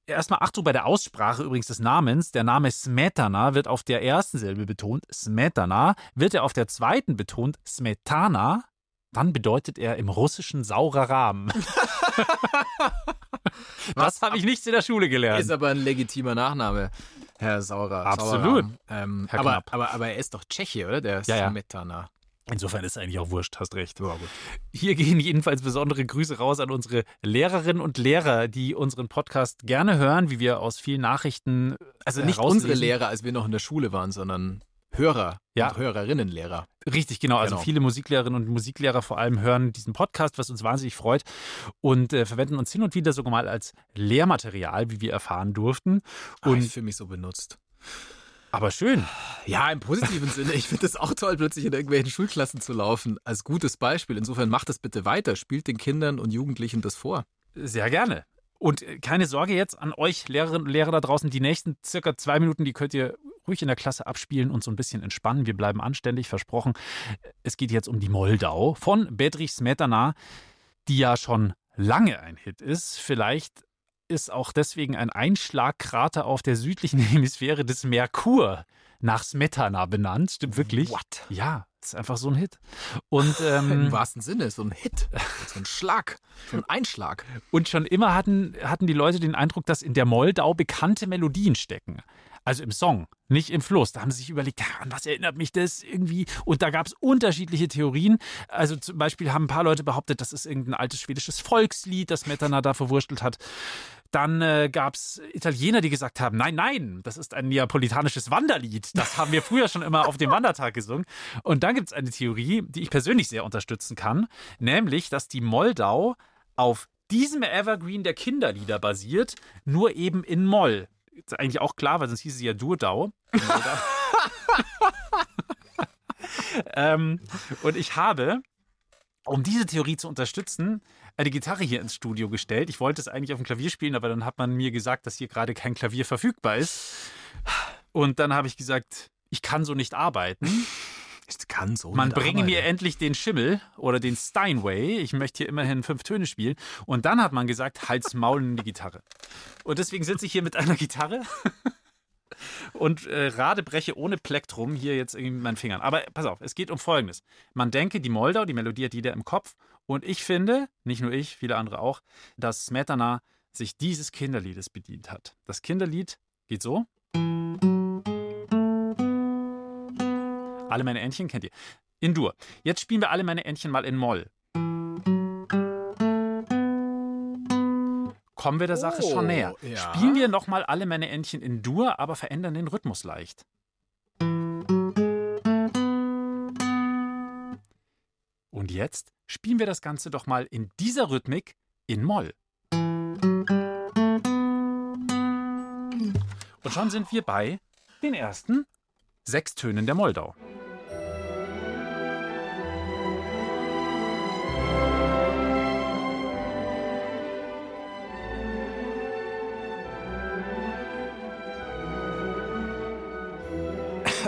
S3: Erstmal Achtung bei der Aussprache übrigens des Namens. Der Name Smetana wird auf der ersten Silbe betont, Smetana. Wird er auf der zweiten betont, Smetana, dann bedeutet er im Russischen saurer Rahmen. das habe ich nicht in der Schule gelernt.
S2: Ist aber ein legitimer Nachname, Herr Saurer.
S3: Absolut.
S2: Ähm,
S3: Herr
S2: aber, aber, aber er ist doch Tscheche, oder? Der
S3: Ja, ja. Insofern ist eigentlich auch wurscht, hast recht.
S2: Gut.
S3: Hier gehen jedenfalls besondere Grüße raus an unsere Lehrerinnen und Lehrer, die unseren Podcast gerne hören, wie wir aus vielen Nachrichten
S2: Also
S3: äh,
S2: nicht
S3: herauslesen.
S2: unsere Lehrer, als wir noch in der Schule waren, sondern Hörer
S3: Ja.
S2: und Hörerinnenlehrer.
S3: Richtig, genau. Also
S2: Genau.
S3: viele Musiklehrerinnen und Musiklehrer vor allem hören diesen Podcast, was uns wahnsinnig freut und äh, verwenden uns hin und wieder sogar mal als Lehrmaterial, wie wir erfahren durften.
S2: Und
S3: Und
S2: ich fühle mich so benutzt.
S3: Aber schön.
S2: Ja, im positiven Sinne. Ich finde es auch toll, plötzlich in irgendwelchen Schulklassen zu laufen. Als gutes Beispiel. Insofern macht das bitte weiter. Spielt den Kindern und Jugendlichen das vor.
S3: Sehr gerne. Und äh, keine Sorge jetzt an euch Lehrerinnen und Lehrer da draußen. Die nächsten circa zwei Minuten, die könnt ihr ruhig in der Klasse abspielen und so ein bisschen entspannen. Wir bleiben anständig, versprochen. Es geht jetzt um die Moldau von Bedrich Smetana, die ja schon lange ein Hit ist. Vielleicht ist auch deswegen ein Einschlagkrater auf der südlichen Hemisphäre des Merkur nach Smetana benannt. Stimmt wirklich?
S2: What?
S3: Ja, ist einfach so ein Hit. Und ähm,
S2: Im wahrsten Sinne, so ein Hit. So ein Schlag. So ein Einschlag.
S3: Und schon immer hatten, hatten die Leute den Eindruck, dass in der Moldau bekannte Melodien stecken. Also im Song, nicht im Fluss. Da haben sie sich überlegt, an was erinnert mich das irgendwie? Und da gab es unterschiedliche Theorien. Also zum Beispiel haben ein paar Leute behauptet, das ist irgendein altes schwedisches Volkslied, das Metana da verwurstelt hat. Dann äh, gab es Italiener, die gesagt haben, nein, nein, das ist ein neapolitanisches Wanderlied. Das haben wir früher schon immer auf dem Wandertag gesungen. Und dann gibt es eine Theorie, die ich persönlich sehr unterstützen kann, nämlich, dass die Moldau auf diesem Evergreen der Kinderlieder basiert, nur eben in Moll. Ist eigentlich auch klar, weil sonst hieß sie ja Durdau. ähm, und ich habe, um diese Theorie zu unterstützen, eine Gitarre hier ins Studio gestellt. Ich wollte es eigentlich auf dem Klavier spielen, aber dann hat man mir gesagt, dass hier gerade kein Klavier verfügbar ist. Und dann habe ich gesagt, ich kann so nicht arbeiten.
S2: Kann so.
S3: Man bringe mir endlich den Schimmel oder den Steinway. Ich möchte hier immerhin fünf Töne spielen. Und dann hat man gesagt, halt's Maul in die Gitarre. Und deswegen sitze ich hier mit einer Gitarre und äh, radebreche ohne Plektrum hier jetzt irgendwie mit meinen Fingern. Aber pass auf, es geht um Folgendes. Man denke, die Moldau, die Melodie hat jeder im Kopf. Und ich finde, nicht nur ich, viele andere auch, dass Smetana sich dieses Kinderliedes bedient hat. Das Kinderlied geht so. Alle meine Entchen kennt ihr. In Dur. Jetzt spielen wir alle meine Entchen mal in Moll. Kommen wir der Sache
S2: Oh,
S3: schon näher.
S2: ja.
S3: Spielen wir nochmal alle meine Entchen in Dur, aber verändern den Rhythmus leicht. Und jetzt spielen wir das Ganze doch mal in dieser Rhythmik in Moll. Und schon sind wir bei den ersten sechs Tönen der Moldau.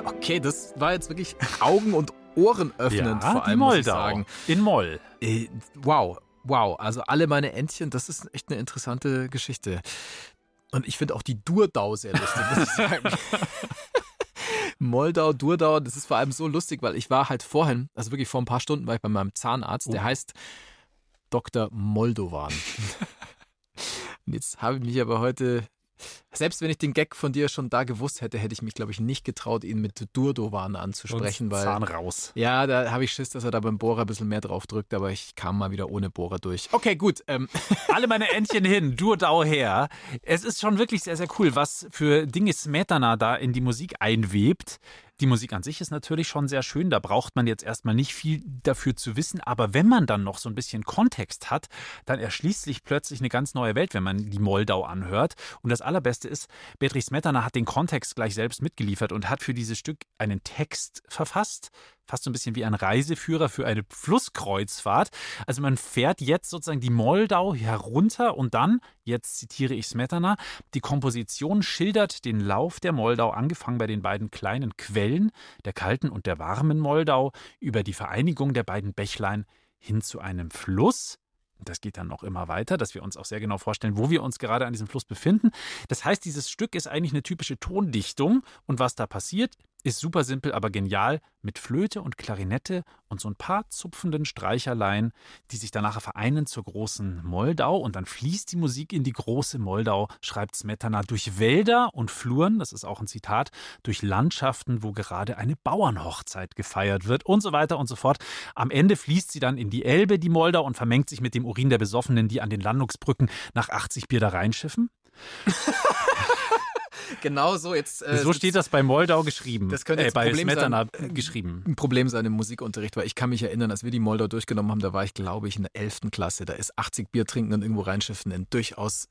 S2: Okay, das war jetzt wirklich Augen und ohrenöffnend
S3: ja,
S2: vor allem,
S3: die
S2: muss ich
S3: Moldau.
S2: sagen.
S3: In Moll.
S2: Äh, wow, wow. Also alle meine Entchen, das ist echt eine interessante Geschichte. Und ich finde auch die Durdau sehr lustig, muss ich sagen. Moldau, Durdau, das ist vor allem so lustig, weil ich war halt vorhin, also wirklich vor ein paar Stunden war ich bei meinem Zahnarzt, der
S3: Oh.
S2: heißt Dr. Moldovan. Und jetzt habe ich mich aber heute, selbst wenn ich den Gag von dir schon da gewusst hätte, hätte ich mich, glaube ich, nicht getraut, ihn mit Durdovan anzusprechen, weil
S3: Zahn raus.
S2: ja, da habe ich Schiss, dass er da beim Bohrer ein bisschen mehr drauf drückt, aber ich kam mal wieder ohne Bohrer durch. Okay, gut. Ähm,
S3: Alle meine Entchen hin, Durdau her. Es ist schon wirklich sehr, sehr cool, was für Dinge Smetana da in die Musik einwebt. Die Musik an sich ist natürlich schon sehr schön, da braucht man jetzt erstmal nicht viel dafür zu wissen, aber wenn man dann noch so ein bisschen Kontext hat, dann erschließt sich plötzlich eine ganz neue Welt, wenn man die Moldau anhört. Und das Allerbeste ist, Bedrich Smetana hat den Kontext gleich selbst mitgeliefert und hat für dieses Stück einen Text verfasst, fast so ein bisschen wie ein Reiseführer für eine Flusskreuzfahrt. Also man fährt jetzt sozusagen die Moldau herunter und dann, jetzt zitiere ich Smetana, die Komposition schildert den Lauf der Moldau, angefangen bei den beiden kleinen Quellen, der kalten und der warmen Moldau, über die Vereinigung der beiden Bächlein hin zu einem Fluss. Das geht dann noch immer weiter, dass wir uns auch sehr genau vorstellen, wo wir uns gerade an diesem Fluss befinden. Das heißt, dieses Stück ist eigentlich eine typische Tondichtung und was da passiert, ist super simpel, aber genial mit Flöte und Klarinette und so ein paar zupfenden Streicherlein, die sich dann nachher vereinen zur großen Moldau und dann fließt die Musik in die große Moldau, schreibt Smetana, durch Wälder und Fluren, das ist auch ein Zitat, durch Landschaften, wo gerade eine Bauernhochzeit gefeiert wird und so weiter und so fort. Am Ende fließt sie dann in die Elbe, die Moldau, und vermengt sich mit dem Urin der Besoffenen, die an den Landungsbrücken nach 80 Bier da reinschiffen.
S2: genau so, jetzt. Äh,
S3: so steht das bei Moldau geschrieben.
S2: Das könnte
S3: äh,
S2: jetzt
S3: bei
S2: ein Problem
S3: Smetana
S2: sein.
S3: äh, geschrieben.
S2: ein Problem sein im Musikunterricht, weil ich kann mich erinnern, als wir die Moldau durchgenommen haben, da war ich, glaube ich, in der 11. Klasse. Da ist 80 Bier trinken und irgendwo reinschiffen ein durchaus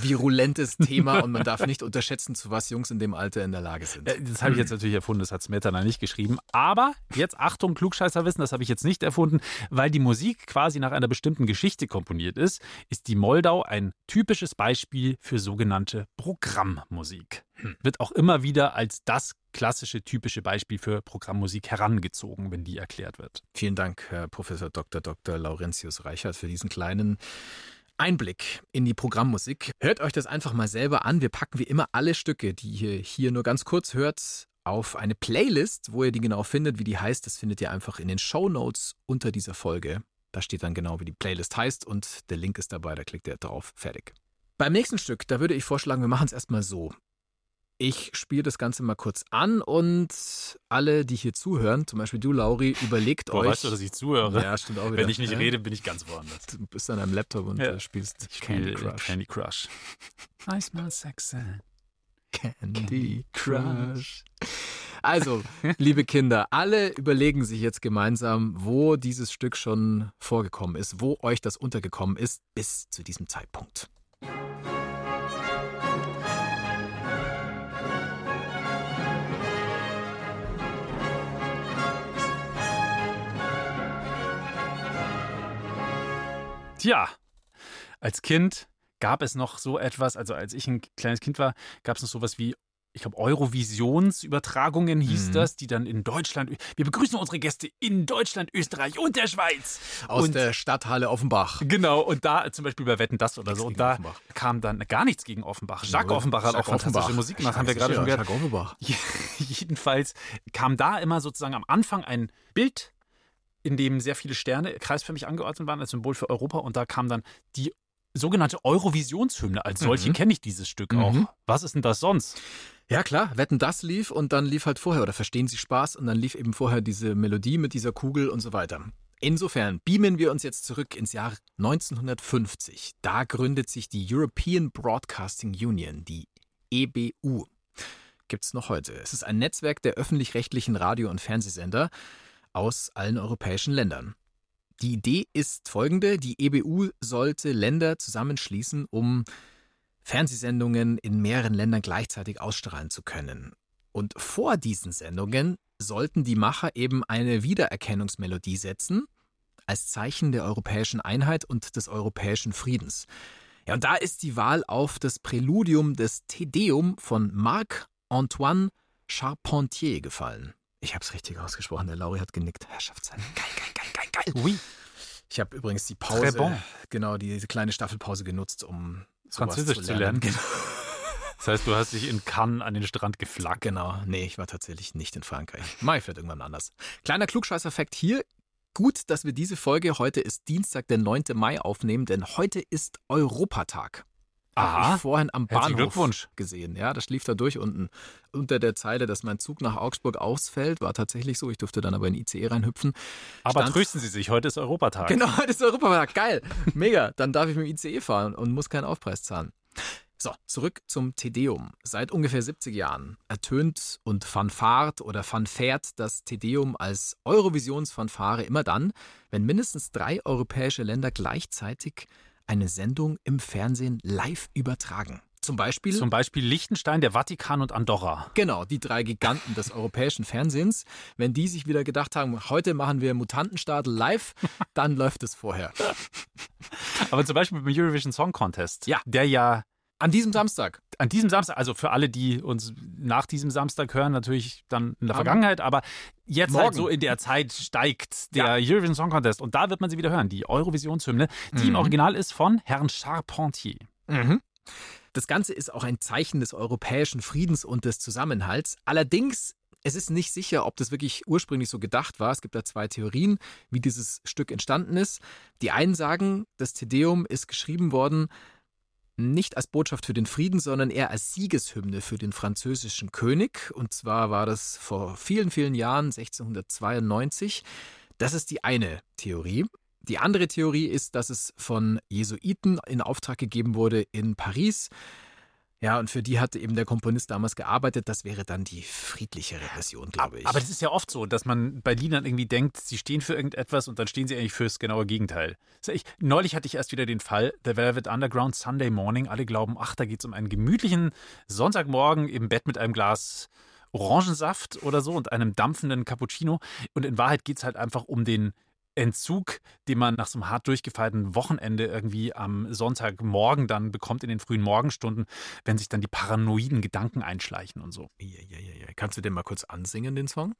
S2: virulentes Thema und man darf nicht unterschätzen, zu was Jungs in dem Alter in der Lage sind.
S3: Äh, Das habe ich jetzt natürlich erfunden, das hat Smetana nicht geschrieben. Aber jetzt Achtung, Klugscheißerwissen, das habe ich jetzt nicht erfunden, weil die Musik quasi nach einer bestimmten Geschichte komponiert ist, ist die Moldau ein typisches Beispiel für sogenannte Programmmusik. Wird auch immer wieder als das klassische, typische Beispiel für Programmmusik herangezogen, wenn die erklärt wird.
S2: Vielen Dank, Herr Professor Dr. Dr. Laurentius Reichert, für diesen kleinen Einblick in die Programmmusik. Hört euch das einfach mal selber an. Wir packen wie immer alle Stücke, die ihr hier nur ganz kurz hört, auf eine Playlist, wo ihr die genau findet, wie die heißt. Das findet ihr einfach in den Show Notes unter dieser Folge. Da steht dann genau, wie die Playlist heißt und der Link ist dabei, da klickt ihr drauf. Fertig. Beim nächsten Stück, da würde ich vorschlagen, wir machen es erstmal so. Ich spiele das Ganze mal kurz an und alle, die hier zuhören, zum Beispiel du, Lauri, überlegt
S3: Boah,
S2: euch.
S3: weißt du, dass ich zuhöre?
S2: Ja, stimmt auch wieder.
S3: Wenn ich nicht
S2: ja?
S3: rede, bin ich ganz woanders.
S2: Du bist an einem Laptop und
S3: Ja.
S2: äh, spielst
S3: Ich
S2: Candy Crush.
S3: Candy Crush. I smell sexy.
S2: Candy Crush. Also, liebe Kinder, alle überlegen sich jetzt gemeinsam, wo dieses Stück schon vorgekommen ist, wo euch das untergekommen ist bis zu diesem Zeitpunkt.
S3: Tja, als Kind gab es noch so etwas, also als ich ein kleines Kind war, gab es noch sowas wie, ich glaube, Eurovisionsübertragungen hieß
S2: Mhm.
S3: das, die dann in Deutschland, wir begrüßen unsere Gäste in Deutschland, Österreich und der Schweiz.
S2: Aus
S3: und
S2: der Stadthalle Offenbach.
S3: Genau, und da zum Beispiel bei Wetten das oder
S2: Nichts
S3: so. Und da
S2: Offenbach.
S3: kam dann gar nichts gegen Offenbach. Jacques Offenbach hat auch
S2: Jacques
S3: fantastische
S2: Offenbach.
S3: Musik gemacht, haben wir gerade schon
S2: Ja,
S3: gehört.
S2: Jacques Offenbach.
S3: Jedenfalls kam da immer sozusagen am Anfang ein Bild, in dem sehr viele Sterne kreisförmig angeordnet waren als Symbol für Europa. Und da kam dann die sogenannte Eurovisionshymne. Als solche
S2: Mhm.
S3: kenne ich dieses Stück
S2: Mhm.
S3: auch. Was ist denn das sonst?
S2: Ja, klar, Wetten, das lief und dann lief halt vorher, oder verstehen Sie Spaß, und dann lief eben vorher diese Melodie mit dieser Kugel und so weiter. Insofern beamen wir uns jetzt zurück ins Jahr 1950. Da gründet sich die European Broadcasting Union, die EBU. Gibt's noch heute. Es ist ein Netzwerk der öffentlich-rechtlichen Radio- und Fernsehsender aus allen europäischen Ländern. Die Idee ist folgende: Die EBU sollte Länder zusammenschließen, um Fernsehsendungen in mehreren Ländern gleichzeitig ausstrahlen zu können. Und vor diesen Sendungen sollten die Macher eben eine Wiedererkennungsmelodie setzen, als Zeichen der europäischen Einheit und des europäischen Friedens. Ja, und da ist die Wahl auf das Präludium des Te Deum von Marc-Antoine Charpentier gefallen. Ich habe es richtig ausgesprochen. Der Lauri hat genickt. Herrschaftszeit. Geil, geil, geil, geil, geil.
S3: Oui.
S2: Ich habe übrigens die Pause,
S3: bon.
S2: genau, diese kleine Staffelpause genutzt, um
S3: Französisch zu lernen.
S2: Genau.
S3: Das heißt, du hast dich in Cannes an den Strand geflaggt.
S2: genau. Nee, ich war tatsächlich nicht in Frankreich. Ich vielleicht irgendwann anders. Kleiner Klugscheißer-Fakt hier. Gut, dass wir diese Folge, heute ist Dienstag, der 9. Mai, aufnehmen, denn heute ist Europatag.
S3: Aha.
S2: ich vorhin am Bahnhof
S3: Glückwunsch.
S2: gesehen. Ja, das lief da durch unten unter der Zeile, dass mein Zug nach Augsburg ausfällt. War tatsächlich so. Ich durfte dann aber in ICE reinhüpfen.
S3: Aber
S2: Stand-
S3: trösten Sie sich, heute ist Europatag.
S2: Genau, heute ist Europatag. Geil. Mega. Dann darf ich mit dem ICE fahren und muss keinen Aufpreis zahlen. So, zurück zum Tedeum. Seit ungefähr 70 Jahren ertönt und fanfart oder fanfährt das Tedeum als Eurovisionsfanfare immer dann, wenn mindestens drei europäische Länder gleichzeitig eine Sendung im Fernsehen live übertragen. Zum Beispiel
S3: Zum Beispiel Liechtenstein, der Vatikan und Andorra.
S2: Genau, die drei Giganten des europäischen Fernsehens. Wenn die sich wieder gedacht haben, heute machen wir Mutantenstadel live, dann läuft es vorher.
S3: Aber zum Beispiel beim Eurovision Song Contest,
S2: Ja.
S3: der ja
S2: An diesem Samstag.
S3: an diesem Samstag, also für alle, die uns nach diesem Samstag hören, natürlich dann in der Vergangenheit, aber jetzt halt
S2: Morgen.
S3: so in der Zeit steigt der Eurovision Song Contest und da wird man sie wieder hören, die Eurovisionshymne, die im
S2: Mhm.
S3: Original ist von Herrn Charpentier.
S2: Das Ganze ist auch ein Zeichen des europäischen Friedens und des Zusammenhalts. Allerdings, es ist nicht sicher, ob das wirklich ursprünglich so gedacht war. Es gibt da zwei Theorien, wie dieses Stück entstanden ist. Die einen sagen, das Tedeum ist geschrieben worden nicht als Botschaft für den Frieden, sondern eher als Siegeshymne für den französischen König. Und zwar war das vor vielen, vielen Jahren, 1692. Das ist die eine Theorie. Die andere Theorie ist, dass es von Jesuiten in Auftrag gegeben wurde in Paris. Ja, und für die hatte eben der Komponist damals gearbeitet. Das wäre dann die friedlichere Version, glaube ich.
S3: Aber das ist ja oft so, dass man bei Liedern irgendwie denkt, sie stehen für irgendetwas und dann stehen sie eigentlich fürs genaue Gegenteil. Echt- Neulich hatte ich erst wieder den Fall, The Velvet Underground Sunday Morning. Alle glauben, ach, da geht es um einen gemütlichen Sonntagmorgen im Bett mit einem Glas Orangensaft oder so und einem dampfenden Cappuccino. Und in Wahrheit geht es halt einfach um den Entzug, den man nach so einem hart durchgefeierten Wochenende irgendwie am Sonntagmorgen dann bekommt in den frühen Morgenstunden, wenn sich dann die paranoiden Gedanken einschleichen und so.
S2: ja, ja, ja, ja. Kannst du den mal kurz ansingen, den Song?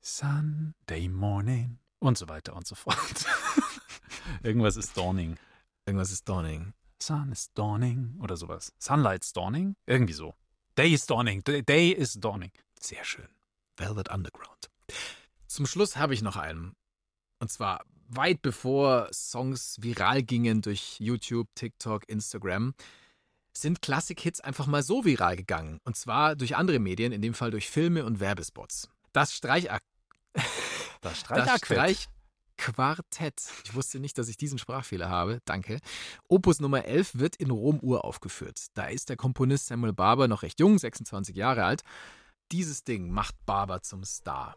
S3: Sunday morning und so weiter und so fort. Irgendwas ist dawning.
S2: Irgendwas ist Dawning.
S3: Sun is dawning oder sowas. Sunlight's dawning? Irgendwie so. Day is dawning. Day is dawning.
S2: Sehr schön. Velvet Underground. Zum Schluss habe ich noch einen. Und zwar weit bevor Songs viral gingen durch YouTube, TikTok, Instagram, sind Klassik-Hits einfach mal so viral gegangen. Und zwar durch andere Medien, in dem Fall durch Filme und Werbespots. Das Streichak
S3: Das
S2: Streichquartett. Ich wusste nicht, dass ich diesen Sprachfehler habe. Danke. Opus Nummer 11 wird in Rom uraufgeführt. Da ist der Komponist Samuel Barber noch recht jung, 26 Jahre alt. Dieses Ding macht Barber zum Star.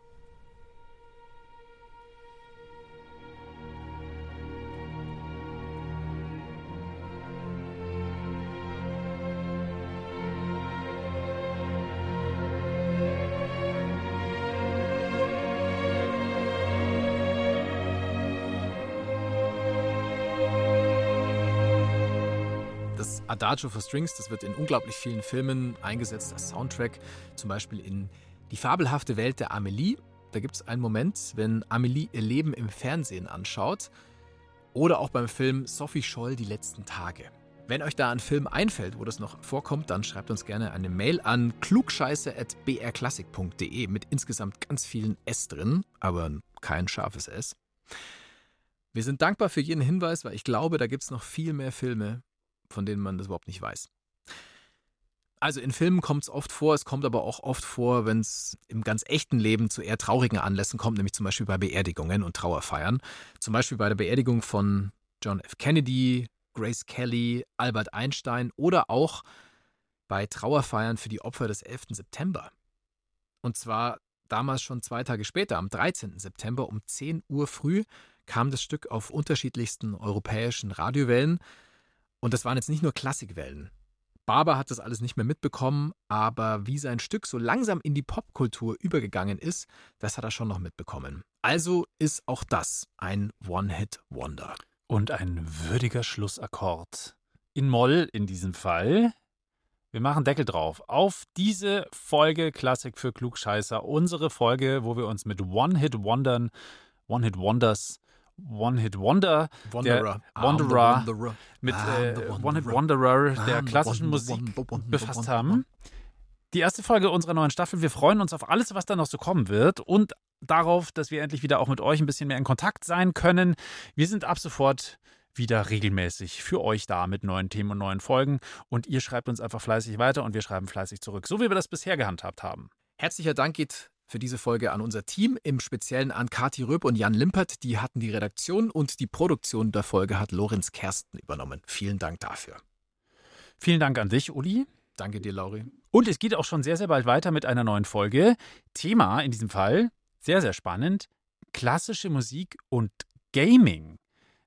S2: Adagio for Strings, das wird in unglaublich vielen Filmen eingesetzt als Soundtrack. Zum Beispiel in Die fabelhafte Welt der Amelie. Da gibt es einen Moment, wenn Amelie ihr Leben im Fernsehen anschaut. Oder auch beim Film Sophie Scholl Die letzten Tage. Wenn euch da ein Film einfällt, wo das noch vorkommt, dann schreibt uns gerne eine Mail an klugscheiße.brklassik.de mit insgesamt ganz vielen S drin, aber kein scharfes S. Wir sind dankbar für jeden Hinweis, weil ich glaube, da gibt es noch viel mehr Filme, von denen man das überhaupt nicht weiß. Also in Filmen kommt es oft vor, es kommt aber auch oft vor, wenn es im ganz echten Leben zu eher traurigen Anlässen kommt, nämlich zum Beispiel bei Beerdigungen und Trauerfeiern. Zum Beispiel bei der Beerdigung von John F. Kennedy, Grace Kelly, Albert Einstein oder auch bei Trauerfeiern für die Opfer des 11. September. Und zwar damals schon zwei Tage später, am 13. September um 10 Uhr früh, kam das Stück auf unterschiedlichsten europäischen Radiowellen. Und das waren jetzt nicht nur Klassikwellen. Barber hat das alles nicht mehr mitbekommen, aber wie sein Stück so langsam in die Popkultur übergegangen ist, das hat er schon noch mitbekommen. Also ist auch das ein One-Hit-Wonder.
S3: Und ein würdiger Schlussakkord. In Moll in diesem Fall. Wir machen Deckel drauf. Auf diese Folge Klassik für Klugscheißer. Unsere Folge, wo wir uns mit One-Hit-Wondern, One-Hit-Wonders, One-Hit-Wonder,
S2: Wanderer.
S3: der Wanderer,
S2: Wanderer.
S3: mit äh. One-Hit-Wanderer der klassischen Musik befasst haben. Die erste Folge unserer neuen Staffel. Wir freuen uns auf alles, was da noch so kommen wird und darauf, dass wir endlich wieder auch mit euch ein bisschen mehr in Kontakt sein können. Wir sind ab sofort wieder regelmäßig für euch da mit neuen Themen und neuen Folgen und ihr schreibt uns einfach fleißig weiter und wir schreiben fleißig zurück, so wie wir das bisher gehandhabt haben.
S2: Herzlicher Dank geht für diese Folge an unser Team, im Speziellen an Kati Röb und Jan Limpert. Die hatten die Redaktion und die Produktion der Folge hat Lorenz Kersten übernommen. Vielen Dank dafür.
S3: Vielen Dank an dich, Uli.
S2: Danke dir, Lauri.
S3: Und es geht auch schon sehr, sehr bald weiter mit einer neuen Folge. Thema in diesem Fall, sehr, sehr spannend, klassische Musik und Gaming.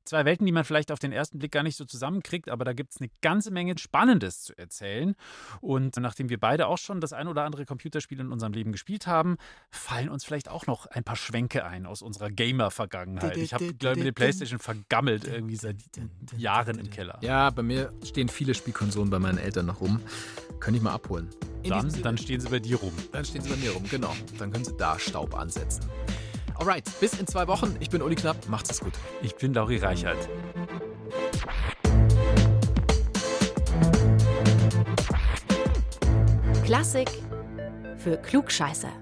S3: Zwei Welten, die man vielleicht auf den ersten Blick gar nicht so zusammenkriegt, aber da gibt es eine ganze Menge Spannendes zu erzählen. Und nachdem wir beide auch schon das ein oder andere Computerspiel in unserem Leben gespielt haben, fallen uns vielleicht auch noch ein paar Schwenke ein aus unserer Gamer-Vergangenheit. Ich habe, glaube ich, mit der Playstation vergammelt irgendwie seit Jahren im Keller.
S2: Ja, bei mir stehen viele Spielkonsolen bei meinen Eltern noch rum. Könnte ich mal abholen.
S3: Dann, dann stehen sie bei dir rum.
S2: Dann stehen sie bei mir rum, genau. Dann können sie da Staub ansetzen. Alright, bis in zwei Wochen. Ich bin Uli Knapp. Macht's es gut.
S3: Ich bin Lauri Reichert.
S1: Klassik für Klugscheißer.